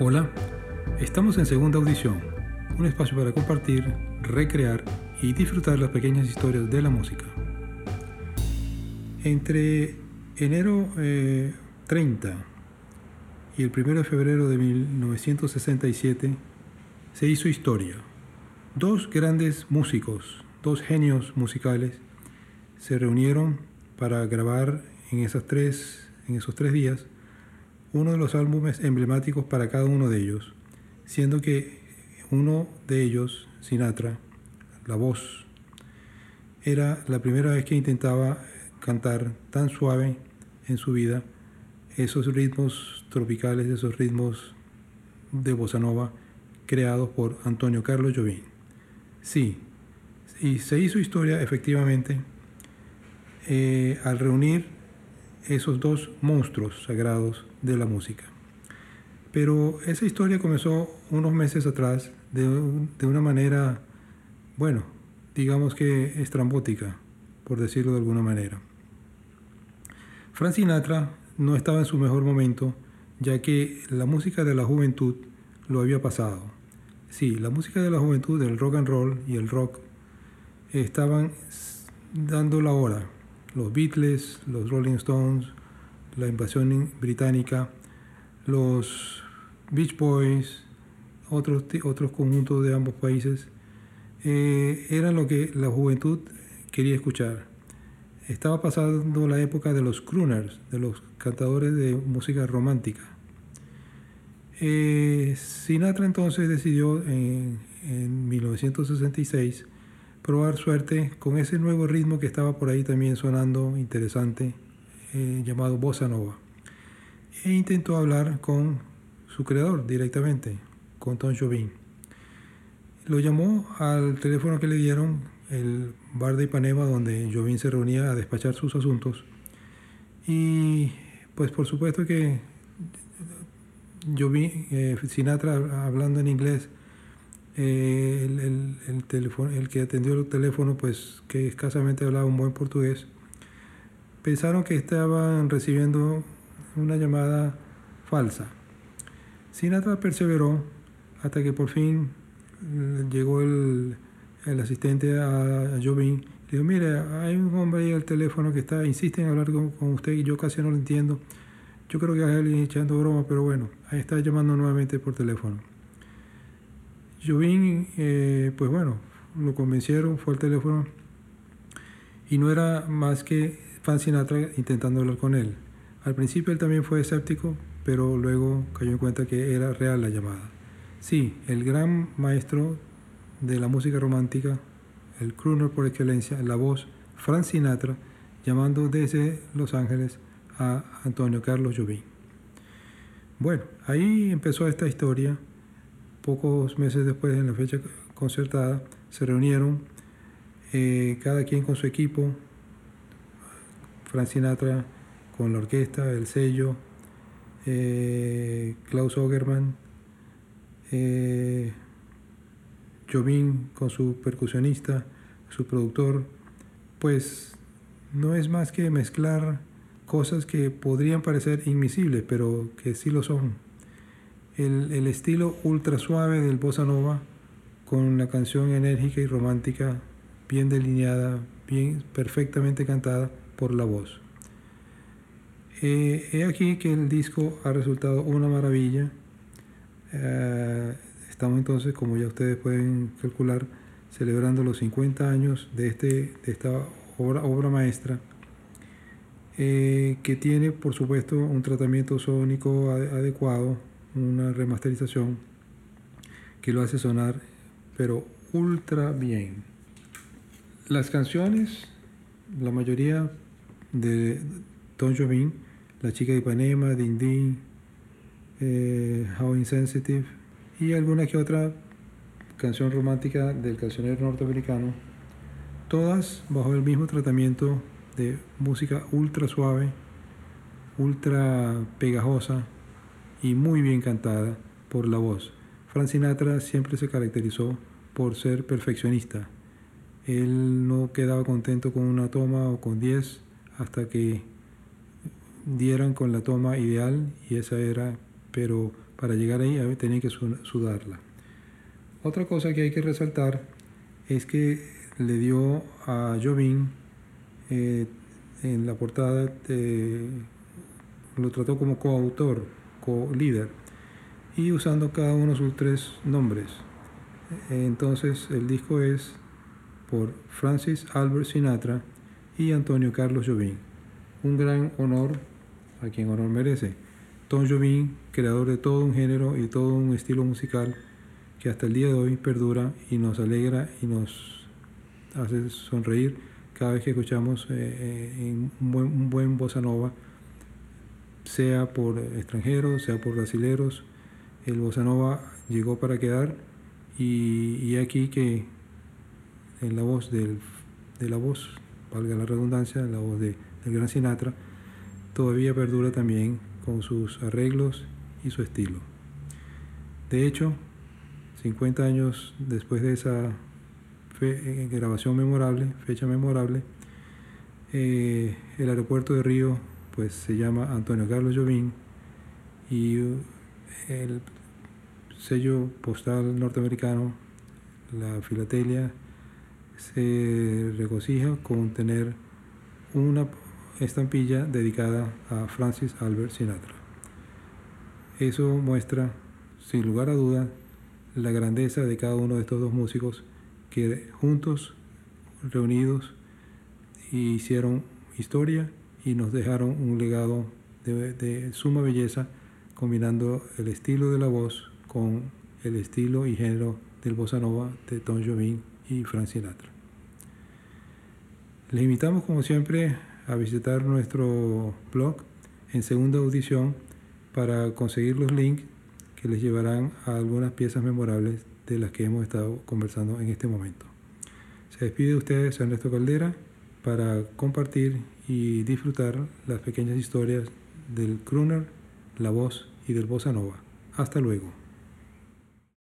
Hola, estamos en segunda audición, un espacio para compartir, recrear y disfrutar las pequeñas historias de la música. Entre enero 30 eh, y el 1 de febrero de 1967 se hizo historia. Dos grandes músicos, dos genios musicales, se reunieron para grabar en, esas tres, en esos tres días uno de los álbumes emblemáticos para cada uno de ellos, siendo que uno de ellos, Sinatra, la voz, era la primera vez que intentaba cantar tan suave en su vida esos ritmos tropicales, esos ritmos de bossa nova creados por Antonio Carlos Jobim. Sí, y se hizo historia efectivamente eh, al reunir esos dos monstruos sagrados de la música. Pero esa historia comenzó unos meses atrás de, una manera, bueno, digamos que estrambótica, por decirlo de alguna manera. Frank Sinatra no estaba en su mejor momento, ya que la música de la juventud lo había pasado. Sí, la música de la juventud, el rock and roll y el rock, estaban dando la hora. Los Beatles, los Rolling Stones, la invasión británica, los Beach Boys, otros, otros conjuntos de ambos países, eh, eran lo que la juventud quería escuchar. Estaba pasando la época de los crooners, de los cantadores de música romántica. Eh, Sinatra entonces decidió en, en 1966 probar suerte con ese nuevo ritmo que estaba por ahí también sonando interesante eh, llamado Bossa Nova. E intentó hablar con su creador directamente, con Tom Jobim. Lo llamó al teléfono que le dieron, el bar de Ipanema, donde Jobim se reunía a despachar sus asuntos. Y pues por supuesto que Jobim, eh, Sinatra hablando en inglés, eh, el, el, teléfono, el que atendió el teléfono, pues que escasamente hablaba un buen portugués, pensaron que estaban recibiendo una llamada falsa. Sinatra perseveró hasta que por fin eh, llegó el, asistente a, Jobin. Le dijo, mire, hay un hombre ahí al teléfono que está, insiste en hablar con, usted y yo casi no lo entiendo. Yo creo que es alguien echando broma, pero bueno, ahí está llamando nuevamente por teléfono. Jobin, eh, pues bueno, lo convencieron, fue al teléfono y no era más que Fan Sinatra intentando hablar con él. Al principio él también fue escéptico, pero luego cayó en cuenta que era real la llamada. Sí, el gran maestro de la música romántica, el crooner por excelencia, la voz, Frank Sinatra, llamando desde Los Ángeles a Antonio Carlos Jobim. Bueno, ahí empezó esta historia. Pocos meses después, en la fecha concertada, se reunieron eh, cada quien con su equipo, Frank Sinatra con la orquesta, el sello, eh, Klaus Ogerman, eh, con su percusionista, su productor, pues no es más que mezclar cosas que podrían parecer invisibles, pero que sí lo son. El, el estilo ultra suave del bossa nova con la canción enérgica y romántica, bien delineada, bien perfectamente cantada por la voz. Eh, he aquí que el disco ha resultado una maravilla. Eh, estamos entonces, como ya ustedes pueden calcular, celebrando los 50 años de, este, de esta obra, obra maestra, eh, que tiene, por supuesto, un tratamiento sónico adecuado, una remasterización que lo hace sonar, pero ultra bien. Las canciones, la mayoría de Don Jobim, La chica de Ipanema, Ding, eh, How Insensitive y alguna que otra canción romántica del cancionero norteamericano, todas bajo el mismo tratamiento de música ultra suave, ultra pegajosa y muy bien cantada por la voz. Frank Sinatra siempre se caracterizó por ser perfeccionista. Él no quedaba contento con una toma o con diez hasta que dieran con la toma ideal y esa era, pero para llegar ahí tenían que sudarla. Otra cosa que hay que resaltar es que le dio a Jobim eh, en la portada, lo trató como coautor, co-líder, y usando cada uno sus tres nombres. Entonces el disco es por Francis Albert Sinatra y Antonio Carlos Jobim. Un gran honor a quien honor merece. Tom Jobim, creador de todo un género y todo un estilo musical que hasta el día de hoy perdura y nos alegra y nos hace sonreír cada vez que escuchamos eh, eh, un, buen, un buen bossa nova, sea por extranjeros, sea por brasileros. El bossa nova llegó para quedar y, aquí que en la voz del, de la voz, valga la redundancia, la voz de, del gran Sinatra, todavía perdura también con sus arreglos y su estilo. De hecho, 50 años después de esa eh, grabación memorable, fecha memorable, eh, el aeropuerto de Río pues se llama Antonio Carlos Jobim y el sello postal norteamericano, la filatelia, se regocija con tener una estampilla dedicada a Francis Albert Sinatra. Eso muestra, sin lugar a duda, la grandeza de cada uno de estos dos músicos que juntos, reunidos, hicieron historia y nos dejaron un legado de, suma belleza, combinando el estilo de la voz con el estilo y género del bossa nova de Tom Jobim y Frank Sinatra. Les invitamos como siempre a visitar nuestro blog en segunda audición para conseguir los links que les llevarán a algunas piezas memorables de las que hemos estado conversando en este momento. Se despide de ustedes Ernesto Caldera para compartir y disfrutar las pequeñas historias del crooner, la voz y del bossa nova. Hasta luego.